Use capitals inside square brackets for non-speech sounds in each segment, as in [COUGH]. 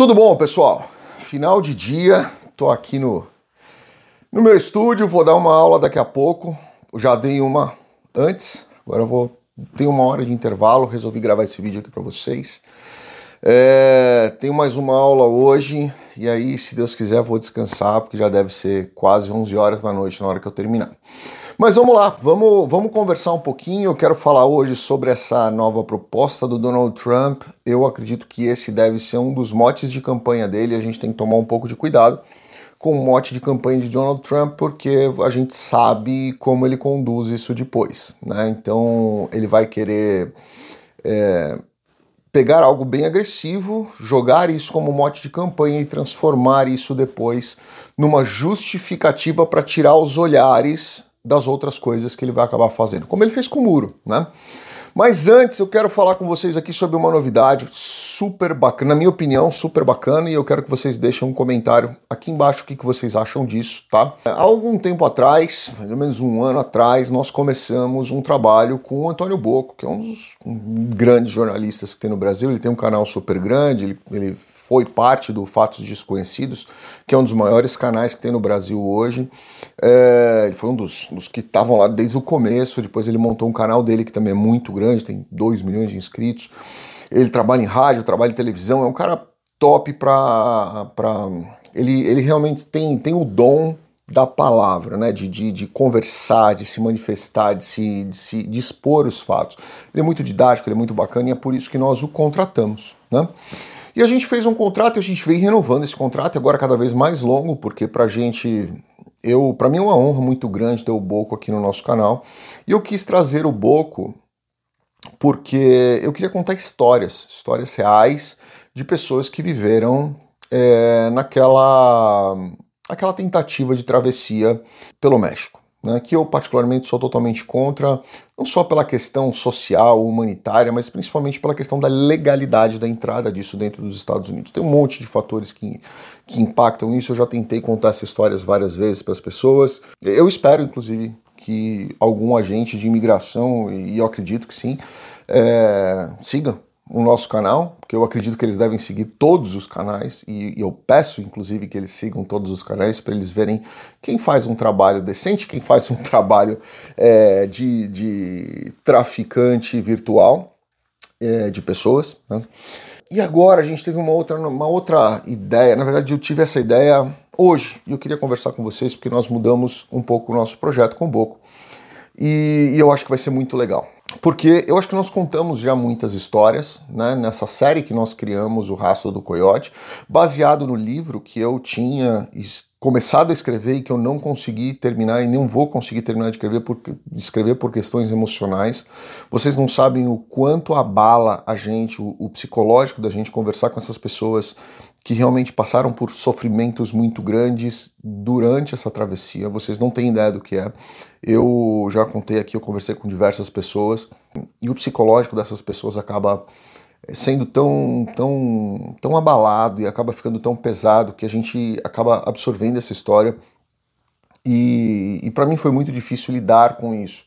Tudo bom, pessoal? Final de dia, tô aqui no, no meu estúdio, vou dar uma aula daqui a pouco. Eu já dei uma antes, agora eu vou ter uma hora de intervalo, resolvi gravar esse vídeo aqui para vocês. É, tenho mais uma aula hoje e aí, se Deus quiser, vou descansar porque já deve ser quase 11 horas da noite na hora que eu terminar. Mas vamos lá, vamos, vamos conversar um pouquinho. Eu quero falar hoje sobre essa nova proposta do Donald Trump. Eu acredito que esse deve ser um dos motes de campanha dele. A gente tem que tomar um pouco de cuidado com o mote de campanha de Donald Trump, porque a gente sabe como ele conduz isso depois. Né? Então, ele vai querer. É, pegar algo bem agressivo, jogar isso como mote de campanha e transformar isso depois numa justificativa para tirar os olhares das outras coisas que ele vai acabar fazendo, como ele fez com o muro, né? Mas antes eu quero falar com vocês aqui sobre uma novidade super bacana, na minha opinião, super bacana, e eu quero que vocês deixem um comentário aqui embaixo o que, que vocês acham disso, tá? Há algum tempo atrás, mais ou menos um ano atrás, nós começamos um trabalho com o Antônio Boco, que é um dos grandes jornalistas que tem no Brasil. Ele tem um canal super grande, ele, ele foi parte do Fatos Desconhecidos, que é um dos maiores canais que tem no Brasil hoje. É, ele foi um dos, dos que estavam lá desde o começo, depois ele montou um canal dele que também é muito grande, tem 2 milhões de inscritos. Ele trabalha em rádio, trabalha em televisão, é um cara top para. Ele, ele realmente tem, tem o dom da palavra, né? De, de, de, conversar, de se manifestar, de se, de se de expor os fatos. Ele é muito didático, ele é muito bacana e é por isso que nós o contratamos. Né? E a gente fez um contrato e a gente vem renovando esse contrato, agora cada vez mais longo, porque pra gente. Eu, para mim é uma honra muito grande ter o Boco aqui no nosso canal. E eu quis trazer o Boco porque eu queria contar histórias, histórias reais de pessoas que viveram é, naquela aquela tentativa de travessia pelo México né, que eu particularmente sou totalmente contra, não só pela questão social, humanitária, mas principalmente pela questão da legalidade da entrada disso dentro dos Estados Unidos. Tem um monte de fatores que, que impactam isso, eu já tentei contar essas histórias várias vezes para as pessoas. Eu espero, inclusive, que algum agente de imigração, e eu acredito que sim, é, siga o nosso canal, porque eu acredito que eles devem seguir todos os canais e, e eu peço inclusive que eles sigam todos os canais para eles verem quem faz um trabalho decente, quem faz um [LAUGHS] trabalho é, de, de, traficante virtual é, de pessoas. Né? E agora a gente teve uma outra, uma outra ideia, na verdade eu tive essa ideia hoje e eu queria conversar com vocês porque nós mudamos um pouco o nosso projeto com o Boco e, e eu acho que vai ser muito legal porque eu acho que nós contamos já muitas histórias né, nessa série que nós criamos, O Rastro do Coiote, baseado no livro que eu tinha começado a escrever e que eu não consegui terminar e não vou conseguir terminar de escrever por, escrever por questões emocionais. Vocês não sabem o quanto abala a gente, o, o psicológico da gente conversar com essas pessoas que realmente passaram por sofrimentos muito grandes durante essa travessia. Vocês não têm ideia do que é. Eu já contei aqui, eu conversei com diversas pessoas e o psicológico dessas pessoas acaba eh, sendo tão, tão, tão abalado e acaba ficando tão pesado que a gente acaba absorvendo essa história. E, e para mim foi muito difícil lidar com isso,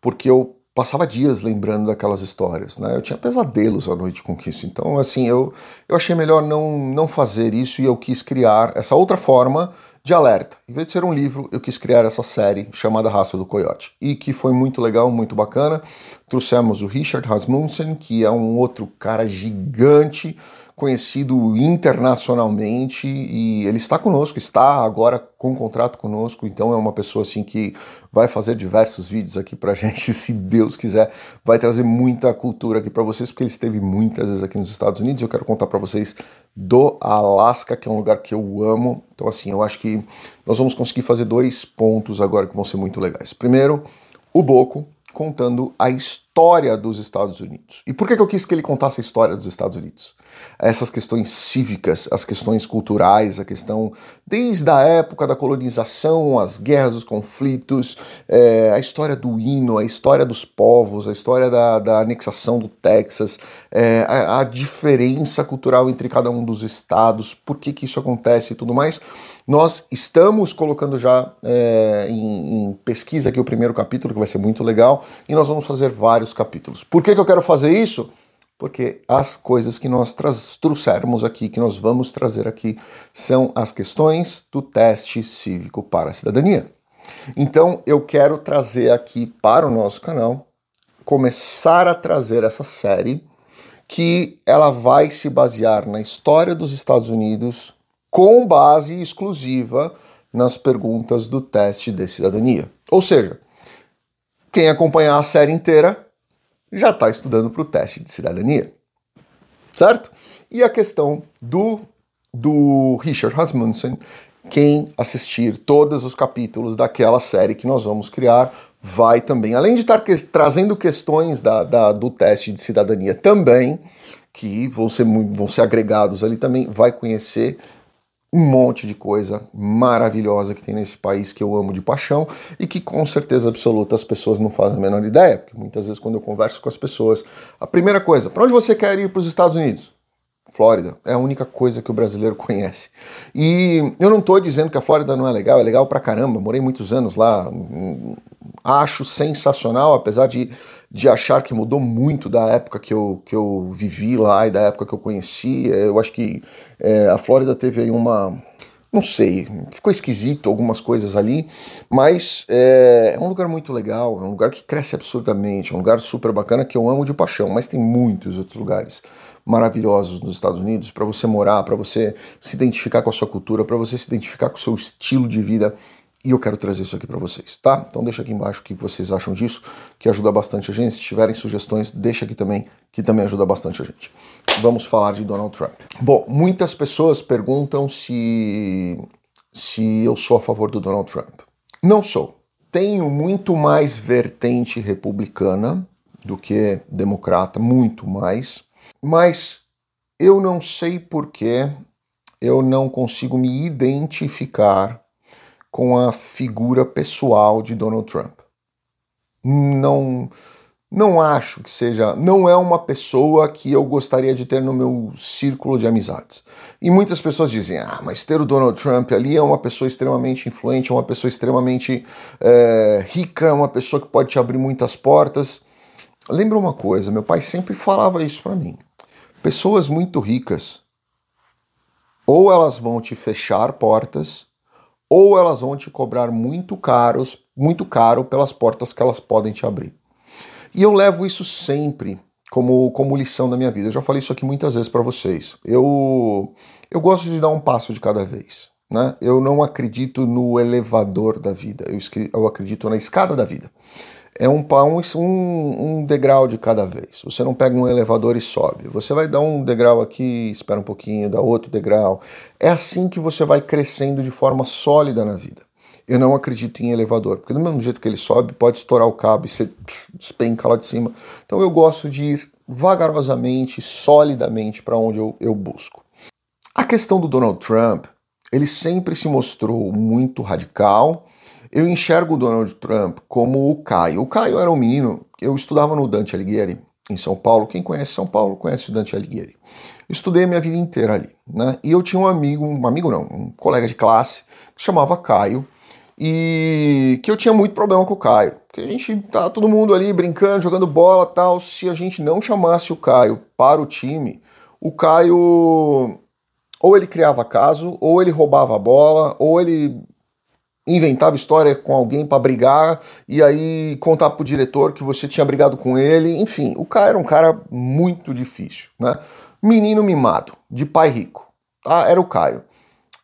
porque eu passava dias lembrando daquelas histórias, né? Eu tinha pesadelos à noite com isso. Então, assim, eu, eu achei melhor não, não fazer isso e eu quis criar essa outra forma de alerta. Em vez de ser um livro, eu quis criar essa série chamada Raça do Coiote. E que foi muito legal, muito bacana. Trouxemos o Richard Rasmussen, que é um outro cara gigante, conhecido internacionalmente e ele está conosco, está agora com contrato conosco, então é uma pessoa assim que vai fazer diversos vídeos aqui pra [LAUGHS] gente, se Deus quiser, vai trazer muita cultura aqui para vocês, porque ele esteve muitas vezes aqui nos Estados Unidos. Eu quero contar para vocês do Alasca, que é um lugar que eu amo. Então assim, eu acho que nós vamos conseguir fazer dois pontos agora que vão ser muito legais. Primeiro, o Boco, contando a história dos Estados Unidos. E por que eu quis que ele contasse a história dos Estados Unidos? Essas questões cívicas, as questões culturais, a questão desde a época da colonização, as guerras, os conflitos, é, a história do hino, a história dos povos, a história da, da anexação do Texas, é, a, a, diferença cultural entre cada um dos estados, por que, que isso acontece e tudo mais. Nós estamos colocando já é, em, em, pesquisa aqui o primeiro capítulo, que vai ser muito legal, e nós vamos fazer vários capítulos. Por que, que eu quero fazer isso? porque as coisas que nós trouxermos aqui, que nós vamos trazer aqui, são as questões do teste cívico para a cidadania. Então eu quero trazer aqui para o nosso canal, começar a trazer essa série que ela vai se basear na história dos Estados Unidos com base exclusiva nas perguntas do teste de cidadania. Ou seja, quem acompanhar a série inteira já está estudando para o teste de cidadania, certo? E a questão do, do Richard Rasmussen, quem assistir todos os capítulos daquela série que nós vamos criar, vai também, além de estar que, trazendo questões da, da, do teste de cidadania também, que vão ser, vão ser agregados ali também, vai conhecer um monte de coisa maravilhosa que tem nesse país que eu amo de paixão e que com certeza absoluta as pessoas não fazem a menor ideia, porque muitas vezes quando eu converso com as pessoas, a primeira coisa, para onde você quer ir para os Estados Unidos? Flórida é a única coisa que o brasileiro conhece. E eu não estou dizendo que a Flórida não é legal, é legal pra caramba. Morei muitos anos lá, acho sensacional, apesar de, de achar que mudou muito da época que eu, que eu vivi lá e da época que eu conheci. Eu acho que é, a Flórida teve aí uma. Não sei, ficou esquisito algumas coisas ali, mas é, é um lugar muito legal, é um lugar que cresce absurdamente, é um lugar super bacana que eu amo de paixão, mas tem muitos outros lugares maravilhosos nos Estados Unidos para você morar, para você se identificar com a sua cultura, para você se identificar com o seu estilo de vida. E eu quero trazer isso aqui para vocês, tá? Então deixa aqui embaixo o que vocês acham disso, que ajuda bastante a gente. Se tiverem sugestões, deixa aqui também, que também ajuda bastante a gente. Vamos falar de Donald Trump. Bom, muitas pessoas perguntam se se eu sou a favor do Donald Trump. Não sou. Tenho muito mais vertente republicana do que democrata, muito mais. Mas eu não sei por que eu não consigo me identificar com a figura pessoal de Donald Trump. Não não acho que seja, não é uma pessoa que eu gostaria de ter no meu círculo de amizades. E muitas pessoas dizem, ah, mas ter o Donald Trump ali é uma pessoa extremamente influente, é uma pessoa extremamente é, rica, é uma pessoa que pode te abrir muitas portas. Lembra uma coisa, meu pai sempre falava isso para mim. Pessoas muito ricas, ou elas vão te fechar portas, ou elas vão te cobrar muito caros, muito caro pelas portas que elas podem te abrir. E eu levo isso sempre como, como lição da minha vida. Eu já falei isso aqui muitas vezes para vocês. Eu, eu gosto de dar um passo de cada vez. Né? Eu não acredito no elevador da vida, eu, eu acredito na escada da vida é um, um, um degrau de cada vez. Você não pega um elevador e sobe. Você vai dar um degrau aqui, espera um pouquinho, dá outro degrau. É assim que você vai crescendo de forma sólida na vida. Eu não acredito em elevador, porque do mesmo jeito que ele sobe, pode estourar o cabo e você despenca lá de cima. Então eu gosto de ir vagarosamente, solidamente para onde eu, eu busco. A questão do Donald Trump, ele sempre se mostrou muito radical, eu enxergo o Donald Trump como o Caio. O Caio era um menino, eu estudava no Dante Alighieri, em São Paulo. Quem conhece São Paulo conhece o Dante Alighieri. Estudei a minha vida inteira ali, né? E eu tinha um amigo, um amigo não, um colega de classe, que chamava Caio, e que eu tinha muito problema com o Caio. Porque a gente tá todo mundo ali brincando, jogando bola tal. Se a gente não chamasse o Caio para o time, o Caio ou ele criava caso, ou ele roubava a bola, ou ele inventava história com alguém para brigar e aí contar pro diretor que você tinha brigado com ele. Enfim, o cara era um cara muito difícil, né? Menino mimado, de pai rico. Tá? Era o Caio.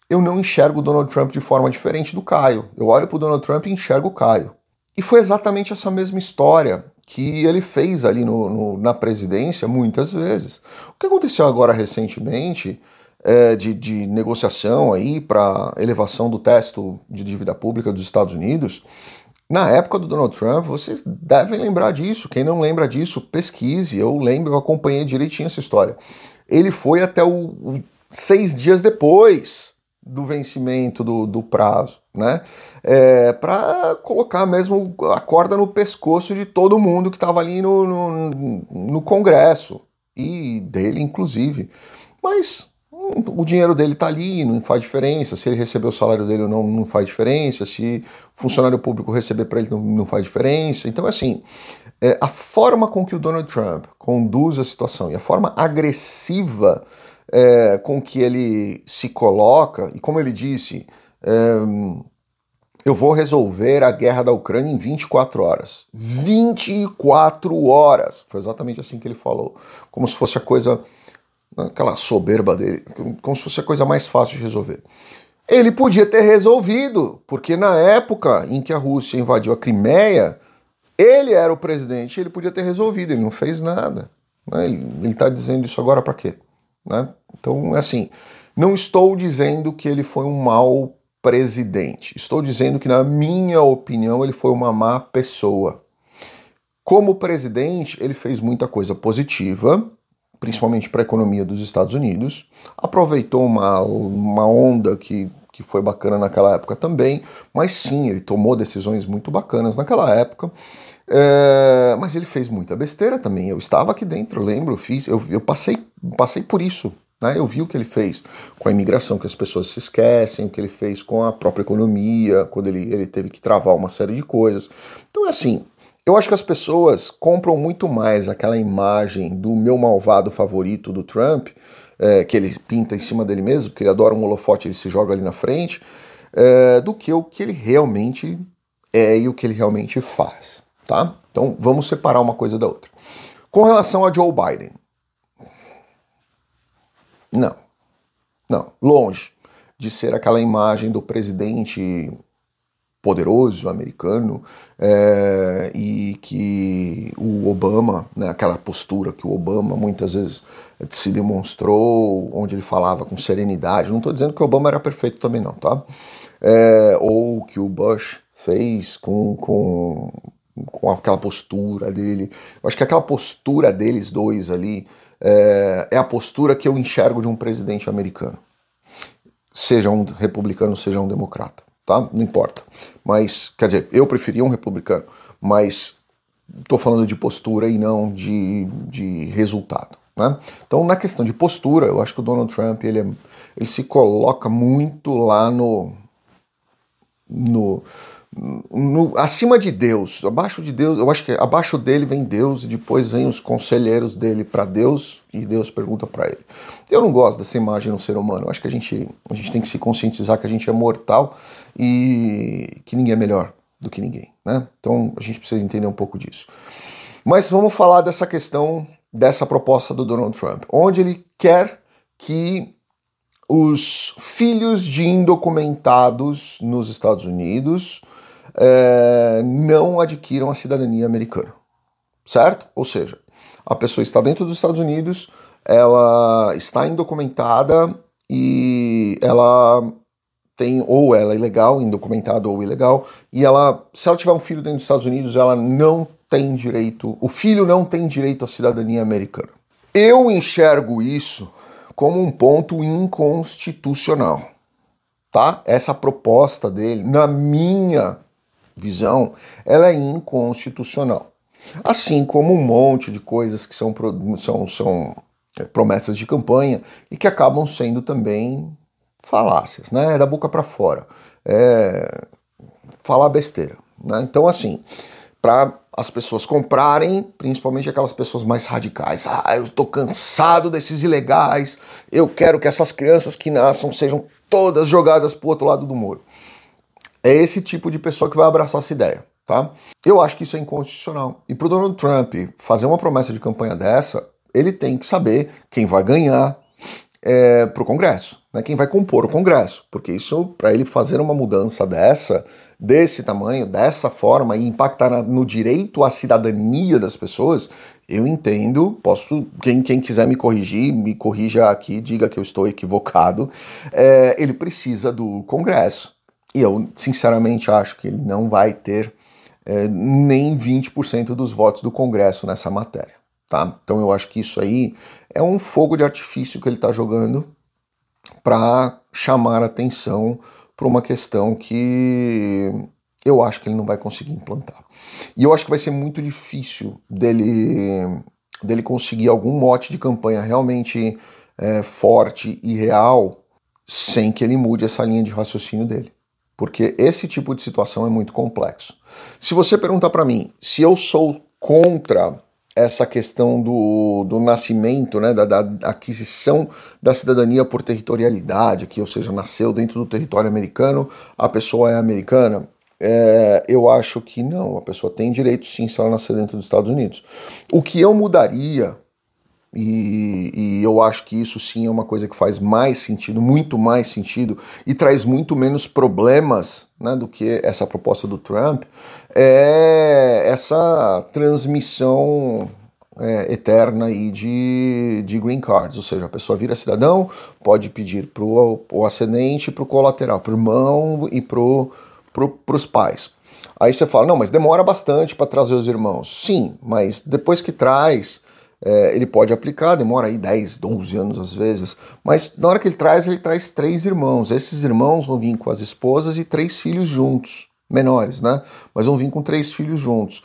Eu não enxergo o Donald Trump de forma diferente do Caio. Eu olho pro Donald Trump e enxergo o Caio. E foi exatamente essa mesma história que ele fez ali no, no, na presidência muitas vezes. O que aconteceu agora recentemente é, de, de, negociação aí para elevação do teto de dívida pública dos Estados Unidos. Na época do Donald Trump, vocês devem lembrar disso. Quem não lembra disso, pesquise. Eu lembro, eu acompanhei direitinho essa história. Ele foi até o, o seis dias depois do vencimento do, do prazo, né? É, para colocar mesmo a corda no pescoço de todo mundo que estava ali no, no, no Congresso e dele, inclusive. Mas o dinheiro dele está ali, não faz diferença. Se ele receber o salário dele ou não, não faz diferença. Se funcionário público receber para ele, não, não, faz diferença. Então, assim, é, a forma com que o Donald Trump conduz a situação e a forma agressiva é, com que ele se coloca, e como ele disse, é, eu vou resolver a guerra da Ucrânia em 24 horas. 24 horas! Foi exatamente assim que ele falou. Como se fosse a coisa aquela soberba dele, como se fosse a coisa mais fácil de resolver. Ele podia ter resolvido, porque na época em que a Rússia invadiu a Crimeia, ele era o presidente, ele podia ter resolvido, ele não fez nada. Né? Ele está dizendo isso agora para quê? Né? Então, assim, não estou dizendo que ele foi um mau presidente. Estou dizendo que, na minha opinião, ele foi uma má pessoa. Como presidente, ele fez muita coisa positiva, principalmente para a economia dos Estados Unidos, aproveitou uma, uma onda que, que foi bacana naquela época também, mas sim, ele tomou decisões muito bacanas naquela época. É, mas ele fez muita besteira também. Eu estava aqui dentro, lembro, fiz, eu, eu passei, passei por isso. Né? Eu vi o que ele fez com a imigração, que as pessoas se esquecem, o que ele fez com a própria economia, quando ele, ele teve que travar uma série de coisas. Então, é assim, eu acho que as pessoas compram muito mais aquela imagem do meu malvado favorito do Trump, é, que ele pinta em cima dele mesmo, porque ele adora um holofote, ele se joga ali na frente, é, do que o que ele realmente é e o que ele realmente faz, tá? Então vamos separar uma coisa da outra. Com relação a Joe Biden, não, não, longe de ser aquela imagem do presidente poderoso americano é, e que o Obama, né, aquela postura que o Obama muitas vezes se demonstrou, onde ele falava com serenidade. Não estou dizendo que o Obama era perfeito também não, tá? É, ou que o Bush fez com, com, com aquela postura dele. Eu acho que aquela postura deles dois ali é, é a postura que eu enxergo de um presidente americano, seja um republicano, seja um democrata tá? Não importa. Mas, quer dizer, eu preferia um republicano, mas estou falando de postura e não de, de resultado. Né? Então, na questão de postura, eu acho que o Donald Trump ele, é, ele se coloca muito lá no, no, no, acima de Deus, abaixo de Deus, eu acho que abaixo dele vem Deus e depois vem os conselheiros dele para Deus e Deus pergunta para ele. Eu não gosto dessa imagem no ser humano. Eu acho que a gente, a gente tem que se conscientizar que a gente é mortal e que ninguém é melhor do que ninguém, né? Então a gente precisa entender um pouco disso. Mas vamos falar dessa questão dessa proposta do Donald Trump, onde ele quer que os filhos de indocumentados nos Estados Unidos é, não adquiram a cidadania americana, certo? Ou seja, a pessoa está dentro dos Estados Unidos, ela está indocumentada e ela tem ou ela é ilegal, indocumentada ou ilegal, e ela, se ela tiver um filho dentro dos Estados Unidos, ela não tem direito, o filho não tem direito à cidadania americana. Eu enxergo isso como um ponto inconstitucional, tá? Essa proposta dele, na minha visão, ela é inconstitucional. Assim como um monte de coisas que são, são, são é, promessas de campanha e que acabam sendo também falácias, né? É da boca para fora. É falar besteira. Né? Então, assim, para as pessoas comprarem, principalmente aquelas pessoas mais radicais. Ah, eu estou cansado desses ilegais, eu quero que essas crianças que nasçam sejam todas jogadas para o outro lado do muro. É esse tipo de pessoa que vai abraçar essa ideia, tá? Eu acho que isso é inconstitucional. E para o Donald Trump fazer uma promessa de campanha dessa, ele tem que saber quem vai ganhar é, para o Congresso, né? quem vai compor o Congresso, porque isso, para ele fazer uma mudança dessa, desse tamanho, dessa forma e impactar no direito à cidadania das pessoas, eu entendo, posso, quem, quem quiser me corrigir, me corrija aqui, diga que eu estou equivocado, é, ele precisa do Congresso. E eu, sinceramente, acho que ele não vai ter é, nem 20% dos votos do Congresso nessa matéria. Tá? Então eu acho que isso aí é um fogo de artifício que ele está jogando para chamar atenção para uma questão que eu acho que ele não vai conseguir implantar. E eu acho que vai ser muito difícil dele, dele conseguir algum mote de campanha realmente é, forte e real sem que ele mude essa linha de raciocínio dele. Porque esse tipo de situação é muito complexo. Se você perguntar para mim se eu sou contra essa questão do, do nascimento, né, da, da, aquisição da cidadania por territorialidade, que ou seja, nasceu dentro do território americano, a pessoa é americana, é, eu acho que não, a pessoa tem direito sim se ela nascer dentro dos Estados Unidos. O que eu mudaria e, e, eu acho que isso sim é uma coisa que faz mais sentido, muito mais sentido, e traz muito menos problemas né, do que essa proposta do Trump, é essa transmissão é, eterna aí de, de green cards, ou seja, a pessoa vira cidadão, pode pedir para o ascendente, para o colateral, para o irmão e para pro, os pais. Aí você fala, não, mas demora bastante para trazer os irmãos. Sim, mas depois que traz é, ele pode aplicar, demora aí 10, 12 anos às vezes, mas na hora que ele traz, ele traz três irmãos. Esses irmãos vão vir com as esposas e três filhos juntos, menores, né? Mas vão vir com três filhos juntos.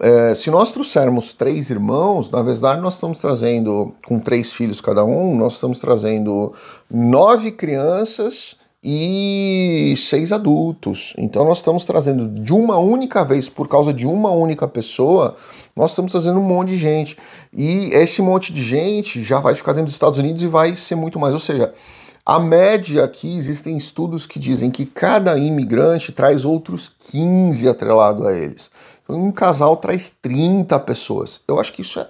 É, se nós trouxermos três irmãos, na verdade nós estamos trazendo, com três filhos cada um, nós estamos trazendo nove crianças e seis adultos. Então nós estamos trazendo de uma única vez, por causa de uma única pessoa, nós estamos trazendo um monte de gente. E esse monte de gente já vai ficar dentro dos Estados Unidos e vai ser muito mais. Ou seja, a média aqui, existem estudos que dizem que cada imigrante traz outros 15 atrelado a eles. Então, um casal traz 30 pessoas. Eu acho que isso é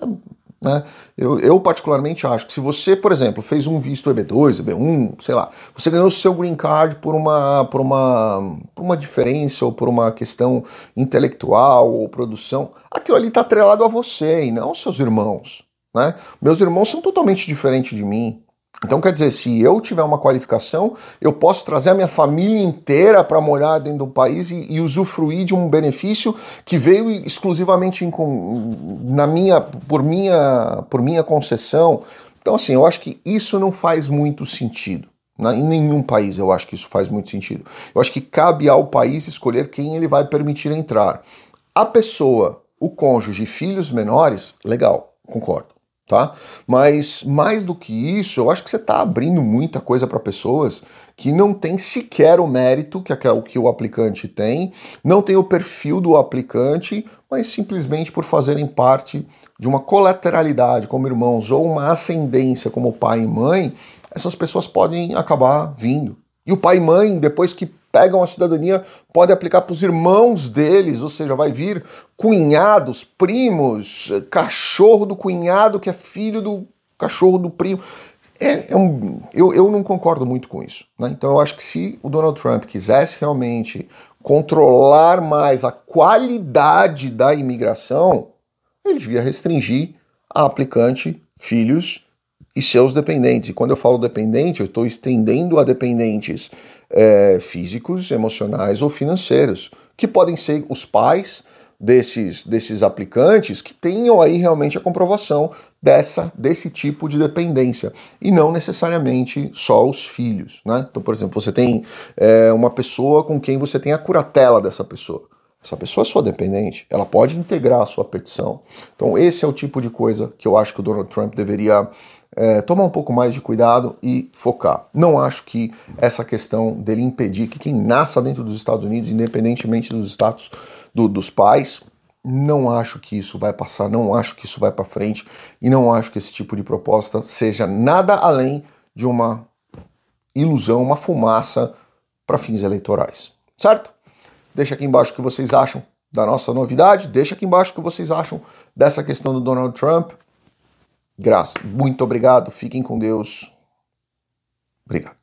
né? Eu, eu, particularmente acho que se você, por exemplo, fez um visto EB2, EB1, sei lá, você ganhou seu green card por uma, por uma, por uma diferença ou por uma questão intelectual ou produção, aquilo ali está atrelado a você e não aos seus irmãos. Né? Meus irmãos são totalmente diferentes de mim. Então, quer dizer, se eu tiver uma qualificação, eu posso trazer a minha família inteira para morar dentro do país e, e, usufruir de um benefício que veio exclusivamente em, na minha, por, minha, por minha concessão. Então, assim, eu acho que isso não faz muito sentido. Né? Em nenhum país eu acho que isso faz muito sentido. Eu acho que cabe ao país escolher quem ele vai permitir entrar. A pessoa, o cônjuge, filhos menores, legal, concordo tá? Mas mais do que isso, eu acho que você está abrindo muita coisa para pessoas que não tem sequer o mérito que, o que o aplicante tem, não tem o perfil do aplicante, mas simplesmente por fazerem parte de uma colateralidade como irmãos ou uma ascendência como pai e mãe, essas pessoas podem acabar vindo. E o pai e mãe, depois que pegam a cidadania, podem aplicar para os irmãos deles, ou seja, vai vir cunhados, primos, cachorro do cunhado que é filho do cachorro do primo. É, é um, eu, eu não concordo muito com isso. Né? Então eu acho que se o Donald Trump quisesse realmente controlar mais a qualidade da imigração, ele devia restringir a aplicante filhos e seus dependentes. E quando eu falo dependente, eu estou estendendo a dependentes é, físicos, emocionais ou financeiros, que podem ser os pais desses, desses aplicantes que tenham aí realmente a comprovação dessa desse tipo de dependência e não necessariamente só os filhos, né? Então, por exemplo, você tem é, uma pessoa com quem você tem a curatela dessa pessoa. Essa pessoa é sua dependente, ela pode integrar a sua petição. Então, esse é o tipo de coisa que eu acho que o Donald Trump deveria é, tomar um pouco mais de cuidado e focar. Não acho que essa questão dele impedir que quem nasça dentro dos Estados Unidos, independentemente dos status do, dos pais, não acho que isso vai passar, não acho que isso vai para frente e não acho que esse tipo de proposta seja nada além de uma ilusão, uma fumaça para fins eleitorais. Certo? Deixa aqui embaixo o que vocês acham da nossa novidade, deixa aqui embaixo o que vocês acham dessa questão do Donald Trump. Graça. Muito obrigado. Fiquem com Deus. Obrigado.